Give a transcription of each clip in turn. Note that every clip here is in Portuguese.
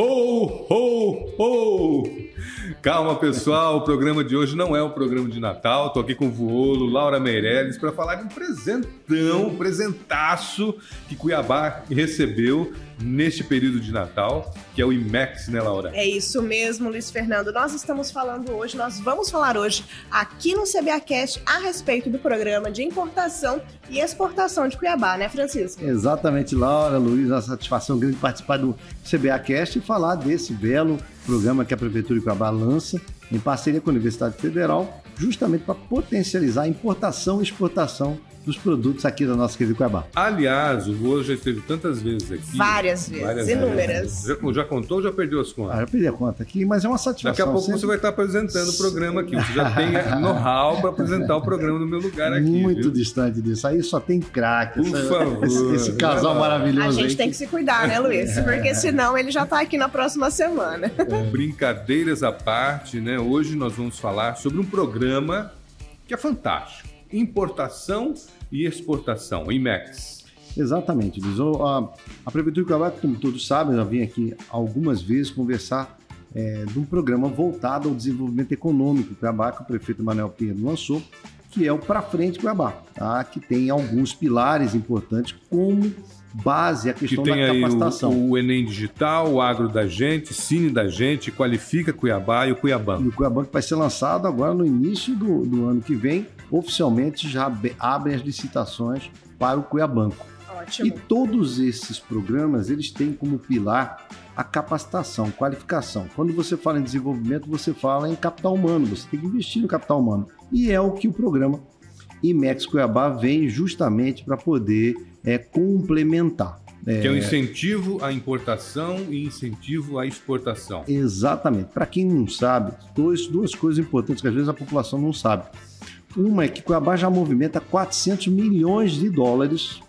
Ho, ho, ho! Calma, pessoal, o programa de hoje não é um programa de Natal. Tô aqui com o Vuolo, Laura Meirelles, para falar de um presentão, um presentaço que Cuiabá recebeu neste período de Natal, que é o IMEX, né, Laura? É isso mesmo, Luiz Fernando. Nós estamos falando hoje, nós vamos falar hoje aqui no CBAcast a respeito do programa de importação e exportação de Cuiabá, né, Francisco? Exatamente, Laura, Luiz, uma satisfação grande participar do CBAcast e falar desse belo programa que a Prefeitura de Cuiabá lança em parceria com a Universidade Federal, justamente para potencializar a importação e exportação dos produtos aqui da nossa querida Cuiabá. Aliás, o Vô já esteve tantas vezes aqui. Várias vezes, várias inúmeras. Já, já, contou ou já perdeu as contas? Ah, já perdi a conta aqui, mas é uma satisfação. Daqui a pouco sempre... você vai estar apresentando o programa aqui. Você já tem know-how para apresentar o programa no meu lugar aqui. Muito viu? distante disso. Aí só tem craque. Por essa, favor. Esse, esse casal maravilhoso. A gente aí. tem que se cuidar, né, Luiz? Porque senão ele já está aqui na próxima semana. Brincadeiras à parte, né? Hoje nós vamos falar sobre um programa que é fantástico. Importação e exportação, IMEX. Exatamente, Luiz. A, a Prefeitura de Cuiabá, como todos sabem, já vim aqui algumas vezes conversar é, de um programa voltado ao desenvolvimento econômico Cuiabá, que o prefeito Manuel Pinheiro lançou, que é o Pra Frente Cuiabá, tá? que tem alguns pilares importantes, como base a questão que tem da capacitação. O, o, Enem Digital, o Agro da Gente, Cine da Gente, Qualifica Cuiabá e o Cuiabá. E o Cuiabá que vai ser lançado agora no início do, do ano que vem, oficialmente já abrem as licitações para o Cuiabanco. Ótimo. E todos esses programas, eles têm como pilar a capacitação, qualificação. Quando você fala em desenvolvimento, você fala em capital humano, você tem que investir no capital humano. E é o que o programa IMEX Cuiabá vem justamente para poder é, complementar. Que é o um incentivo à importação e incentivo à exportação. Exatamente. Para quem não sabe, dois, duas coisas importantes que às vezes a população não sabe. Uma é que Cuiabá já movimenta 400 milhões de dólares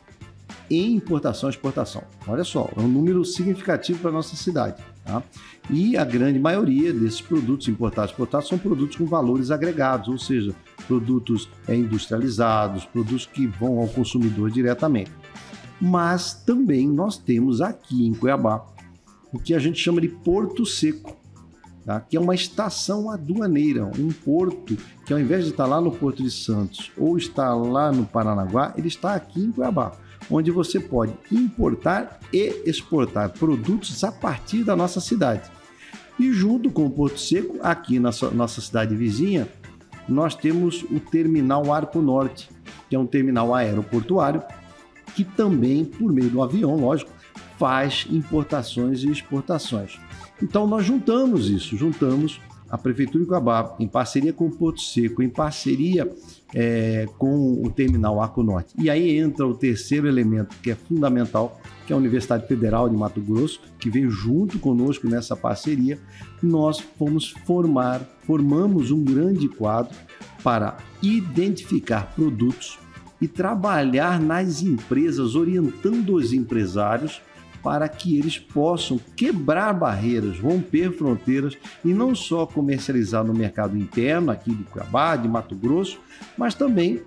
em importação e exportação. Olha só, é um número significativo para a nossa cidade. Tá? E a grande maioria desses produtos importados e exportados são produtos com valores agregados, ou seja, produtos industrializados, produtos que vão ao consumidor diretamente. Mas também nós temos aqui em Cuiabá o que a gente chama de Porto Seco, tá? que é uma estação aduaneira, um porto que ao invés de estar lá no Porto de Santos ou estar lá no Paranaguá, ele está aqui em Cuiabá, onde você pode importar e exportar produtos a partir da nossa cidade. E junto com o Porto Seco, aqui na nossa cidade vizinha, nós temos o Terminal Arco Norte, que é um terminal aeroportuário que também, por meio do avião, lógico, faz importações e exportações. Então nós juntamos isso, juntamos a Prefeitura de Cuiabá, em parceria com o Porto Seco, em parceria é, com o Terminal Arco Norte. E aí entra o terceiro elemento que é fundamental, que é a Universidade Federal de Mato Grosso, que veio junto conosco nessa parceria. Nós fomos formar, formamos um grande quadro para identificar produtos e trabalhar nas empresas, orientando os empresários para que eles possam quebrar barreiras, romper fronteiras e não só comercializar no mercado interno, aqui de Cuiabá, de Mato Grosso, mas também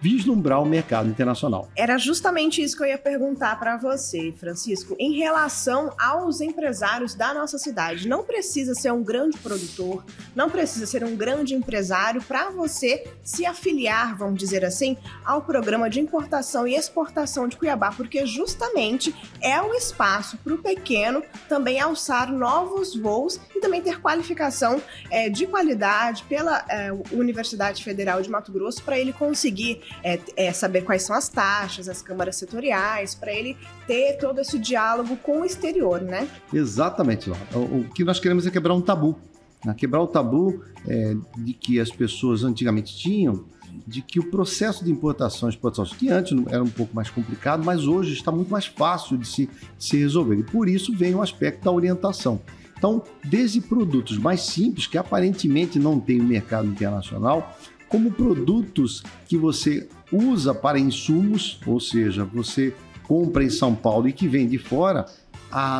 vislumbrar o mercado internacional. Era justamente isso que eu ia perguntar para você, Francisco, em relação aos empresários da nossa cidade. Não precisa ser um grande produtor, não precisa ser um grande empresário para você se afiliar, vamos dizer assim, ao programa de importação e exportação de Cuiabá, porque justamente é o espaço para o pequeno também alçar novos voos também ter qualificação é, de qualidade pela é, Universidade Federal de Mato Grosso para ele conseguir é, é, saber quais são as taxas, as câmaras setoriais, para ele ter todo esse diálogo com o exterior, né? Exatamente, o que nós queremos é quebrar um tabu. Né? Quebrar o tabu é, de que as pessoas antigamente tinham, de que o processo de importação e exportação, que antes era um pouco mais complicado, mas hoje está muito mais fácil de se, de se resolver. E por isso vem o aspecto da orientação. Então, desde produtos mais simples, que aparentemente não tem mercado internacional, como produtos que você usa para insumos, ou seja, você compra em São Paulo e que vem de fora,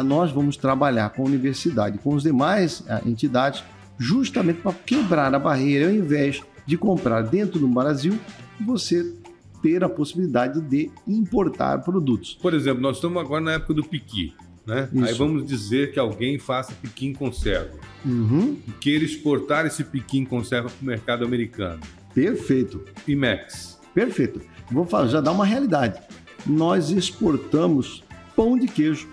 nós vamos trabalhar com a universidade, com as demais entidades, justamente para quebrar a barreira, ao invés de comprar dentro do Brasil, você ter a possibilidade de importar produtos. Por exemplo, nós estamos agora na época do piqui. Né? Isso. Aí vamos dizer que alguém faça piqui em conserva Uhum, e queira exportar esse piqui em conserva para o mercado americano. perfeito. IMEX. Perfeito. Vou falar, já dar uma realidade. Nós exportamos pão de queijo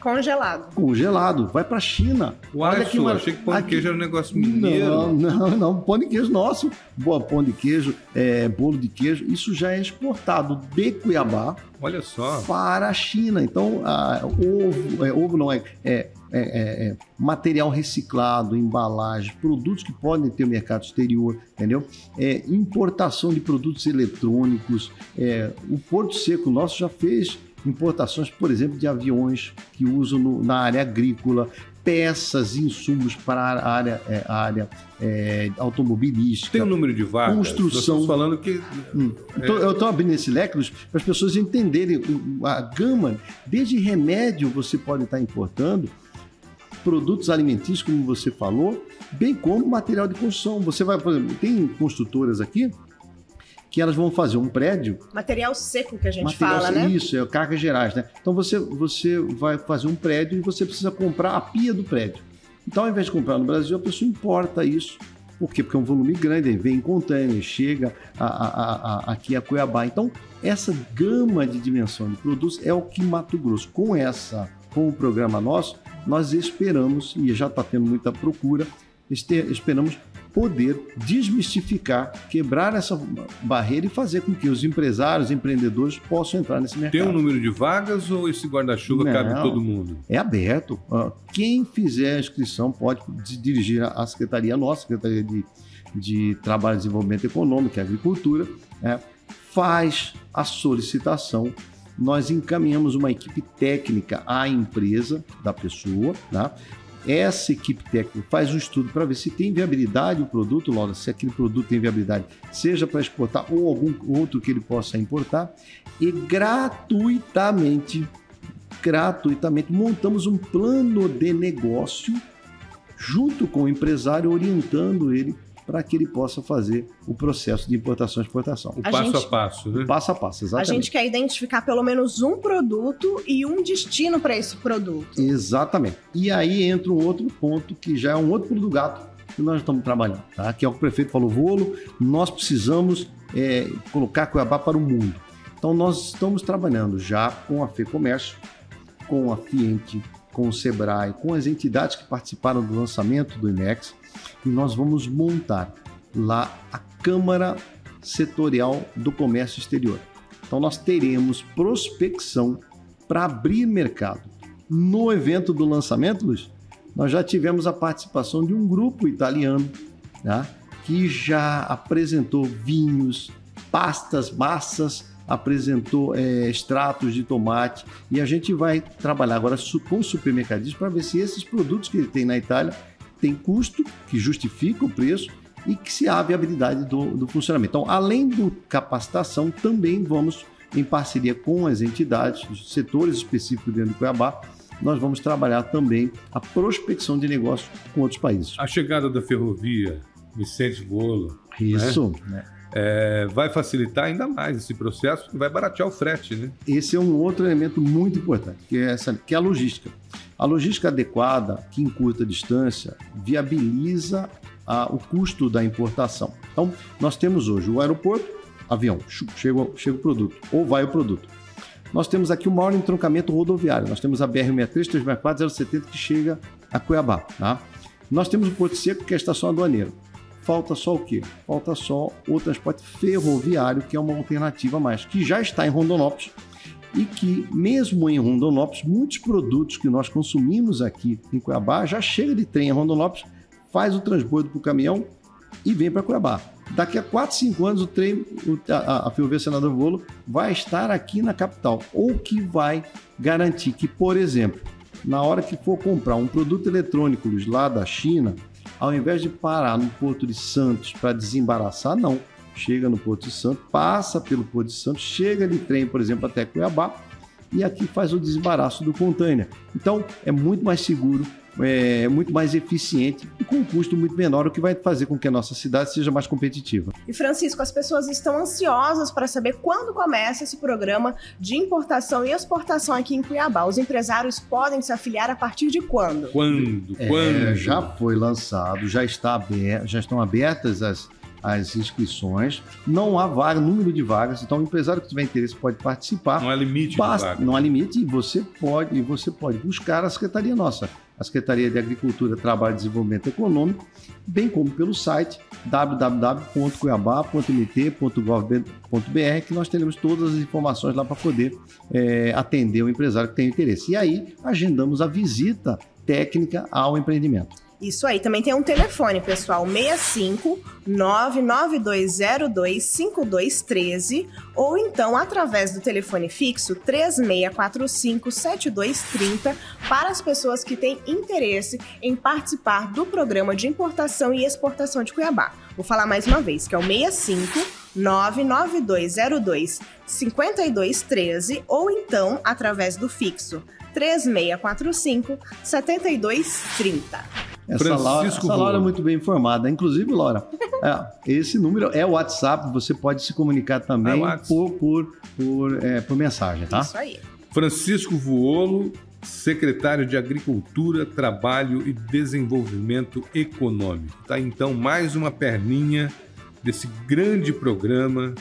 Congelado. congelado, vai para a China. Uai, que só, mara- achei que pão de queijo era um negócio mineiro. Não, não, não. Pão de queijo nosso. Boa, pão de queijo, é, bolo de queijo, isso já é exportado de Cuiabá Olha só. para a China. Então, ah, ovo, é, ovo não é, é, é- é- é material reciclado, embalagem, produtos que podem ter mercado exterior, entendeu? É, importação de produtos eletrônicos. é, o Porto Seco nosso já fez importações, por exemplo, de aviões que usam no- na área agrícola, peças, insumos para a área, é, área é, automobilística. Tem um número de vagas? Construção. Falando que Hum. Então, Eu estou abrindo esse leque para as pessoas entenderem a gama. Desde remédio você pode estar importando, produtos alimentícios, como você falou, bem como material de construção. Você vai, por exemplo, tem construtoras aqui que elas vão fazer um prédio Material seco que a gente fala, né? Isso, é cargas gerais, né? Então você, você vai fazer um prédio e você precisa comprar a pia do prédio. Então, ao invés de comprar no Brasil, a pessoa importa isso. Por quê? Porque é um volume grande, vem em container, chega a- a- a- aqui a Cuiabá. Então, essa gama de dimensão de produtos é o que Mato Grosso, com essa, com o programa nosso, nós esperamos, e já está tendo muita procura, este- esperamos poder desmistificar, quebrar essa barreira e fazer com que os empresários, empreendedores possam entrar nesse mercado. tem um número de vagas ou esse guarda-chuva cabe todo mundo? É aberto. Ah, Quem fizer a inscrição pode se dirigir à secretaria nossa, Secretaria de, de Trabalho e Desenvolvimento Econômico e Agricultura, né? faz a solicitação. Nós encaminhamos uma equipe técnica à empresa da pessoa, tá? Essa equipe técnica faz um estudo para ver se tem viabilidade o produto, Laura, se aquele produto tem viabilidade, seja para exportar ou algum outro que ele possa importar, e gratuitamente gratuitamente montamos um plano de negócio junto com o empresário, orientando ele para que ele possa fazer o processo de importação e exportação. O A passo gente- a passo, né? Passo a passo, A exatamente. gente quer identificar pelo menos um produto e um destino para esse produto. Exatamente. E aí entra um outro ponto que já é um outro pulo do gato que nós estamos trabalhando, tá? Que é o que o prefeito falou, Volo, nós precisamos é, colocar Cuiabá para o mundo. Então nós estamos trabalhando já com a FEComércio, com a Fiente, com o Sebrae, com as entidades que participaram do lançamento do IMEX, e nós vamos montar lá a Câmara Setorial do Comércio Exterior. Então nós teremos prospecção para abrir mercado. No evento do lançamento, Luiz, nós já tivemos a participação de um grupo italiano tá? que já apresentou vinhos, pastas, massas, apresentou é, extratos de tomate e a gente vai trabalhar agora com supermercadistas para ver se esses produtos que ele tem na Itália têm custo que justifica o preço e que se há viabilidade do, do funcionamento. Então, além do capacitação, também vamos em parceria com as entidades, os setores específicos dentro do Cuiabá, nós vamos trabalhar também a prospecção de negócios com outros países. A chegada da ferrovia, Vicente Volo, Isso. né? é, vai facilitar ainda mais esse processo e vai baratear o frete, né? Esse é um outro elemento muito importante, que é, essa, que é a logística. A logística adequada, que encurta a distância, viabiliza a- o custo da importação. Então, nós temos hoje o aeroporto, avião, chega, o- chega o produto, ou vai o produto. Nós temos aqui o maior entroncamento rodoviário. Nós temos a BR-63, 364, 070 que chega a Cuiabá. Tá? Nós temos o Porto Seco, que é a estação aduaneira. Falta só o quê? Falta só o transporte ferroviário, que é uma alternativa a mais, que já está em Rondonópolis e que, mesmo em Rondonópolis, muitos produtos que nós consumimos aqui em Cuiabá já chega de trem em Rondonópolis, faz o transbordo para o caminhão e vem para Cuiabá. Daqui a 4, 5 anos, o trem, a, a Ferrovia Senador Volo vai estar aqui na capital, ou que vai garantir que, por exemplo, na hora que for comprar um produto eletrônico lá da China, ao invés de parar no Porto de Santos para desembaraçar, não. Chega no Porto de Santos, passa pelo Porto de Santos, chega de trem, por exemplo, até Cuiabá e aqui faz o desembaraço do container. Então, é muito mais seguro, é, muito mais eficiente e com um custo muito menor, o que vai fazer com que a nossa cidade seja mais competitiva. E Francisco, as pessoas estão ansiosas para saber quando começa esse programa de importação e exportação aqui em Cuiabá. Os empresários podem se afiliar a partir de quando? Quando? É, Quando? já foi lançado, já, está aberto, já estão abertas as, as inscrições. Não há vaga, número de vagas, então o empresário que tiver interesse pode participar. Não há limite Basta- de vaga. não há limite e você pode, e você pode buscar a secretaria nossa, a Secretaria de Agricultura, Trabalho e Desenvolvimento Econômico, bem como pelo site www.cuiabá.mt.gov.br, que nós teremos todas as informações lá para poder eh, atender o empresário que tem interesse. E aí agendamos a visita técnica ao empreendimento. Isso aí, também tem um telefone, pessoal, 65 99202 5213 ou então através do telefone fixo 3645 7230 para as pessoas que têm interesse em participar do programa de importação e exportação de Cuiabá. Vou falar mais uma vez, que é o 65 99202 5213 ou então através do fixo 3645 7230. Essa Francisco Laura, essa. Laura é muito bem informada. Inclusive, Laura, é, esse número é o WhatsApp, você pode se comunicar É também WhatsApp. por, por, por, é, por mensagem, tá? Isso aí. Francisco Vuolo, secretário de Agricultura, Trabalho e Desenvolvimento Econômico. Tá então mais uma perninha desse grande programa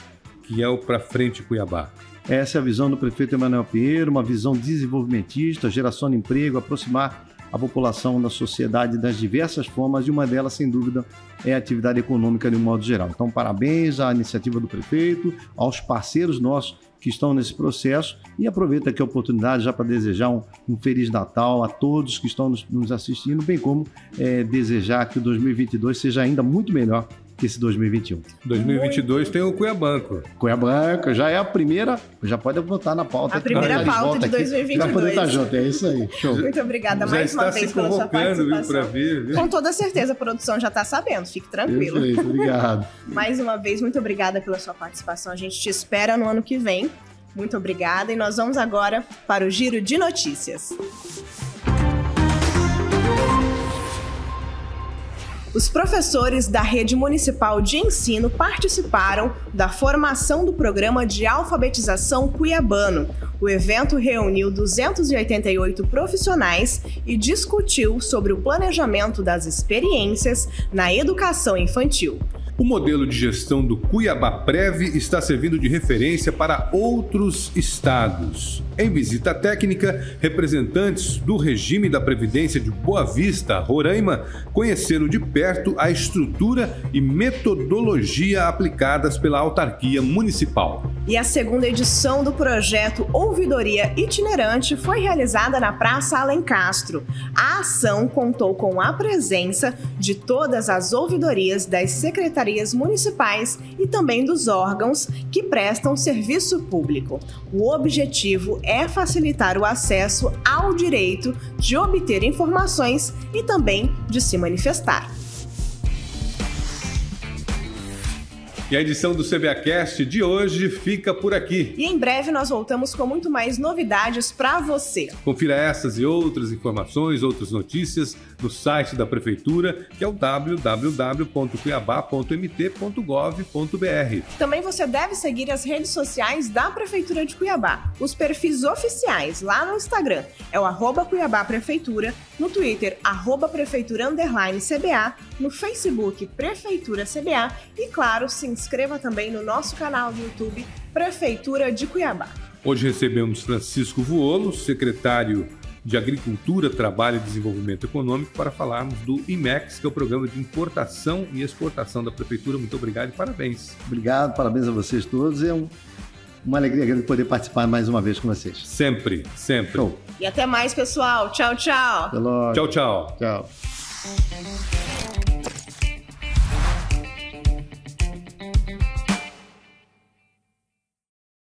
que é o Pra Frente Cuiabá. Essa é a visão do prefeito Emanuel Pinheiro, uma visão desenvolvimentista, geração de emprego, aproximar a população da sociedade das diversas formas, e uma delas, sem dúvida, é a atividade econômica de um modo geral. Então, parabéns à iniciativa do prefeito, aos parceiros nossos que estão nesse processo, e aproveito aqui a oportunidade já para desejar um, um Feliz Natal a todos que estão nos, nos assistindo, bem como eh, desejar que o 2022 seja ainda muito melhor esse 2021. 2022 tem o Cuiabanco. Cuiabá já é a primeira, já pode botar na pauta. A primeira Tá pauta de aqui, 2022. Pra poder estar junto, é isso aí. Show. Muito obrigada Já mais uma vez pela sua participação. vir, viu? Com toda certeza, a produção já está sabendo, fique tranquilo. Perfeito, obrigado. Mais uma vez, muito obrigada pela sua participação. A gente te espera no ano que vem. Muito obrigada. E nós vamos agora para o Giro de Notícias. Os professores da rede municipal de ensino participaram da formação do programa de alfabetização cuiabano. O evento reuniu 288 profissionais e discutiu sobre o planejamento das experiências na educação infantil. O modelo de gestão do Cuiabá Prev está servindo de referência para outros estados. Em visita técnica, representantes do regime da Previdência de Boa Vista, Roraima, conheceram de perto a estrutura e metodologia aplicadas pela autarquia municipal. E a segunda edição do projeto Ouvidoria Itinerante foi realizada na Praça Alencastro. A ação contou com a presença de todas as ouvidorias das secretarias municipais e também dos órgãos que prestam serviço público. O objetivo é facilitar o acesso ao direito de obter informações e também de se manifestar. E a edição do CBAcast de hoje fica por aqui. E em breve nós voltamos com muito mais novidades para você. Confira essas e outras informações, outras notícias no site da Prefeitura, que é o www.cuiabá.mt.gov.br. Também você deve seguir as redes sociais da Prefeitura de Cuiabá. Os perfis oficiais lá no Instagram é o arroba Cuiabá Prefeitura, no Twitter, arroba Prefeitura Underline CBA, no Facebook Prefeitura CBA e, claro, se inscreva também no nosso canal do YouTube Prefeitura de Cuiabá. Hoje recebemos Francisco Vuolo, secretário de Agricultura, Trabalho e Desenvolvimento Econômico, para falarmos do IMEX, que é o programa de importação e exportação da Prefeitura. Muito obrigado e parabéns. Obrigado, parabéns a vocês todos. É um- uma alegria grande poder participar mais uma vez com vocês. Sempre, sempre. Show. E até mais, pessoal. Tchau, tchau. Até logo. Tchau, tchau. Tchau.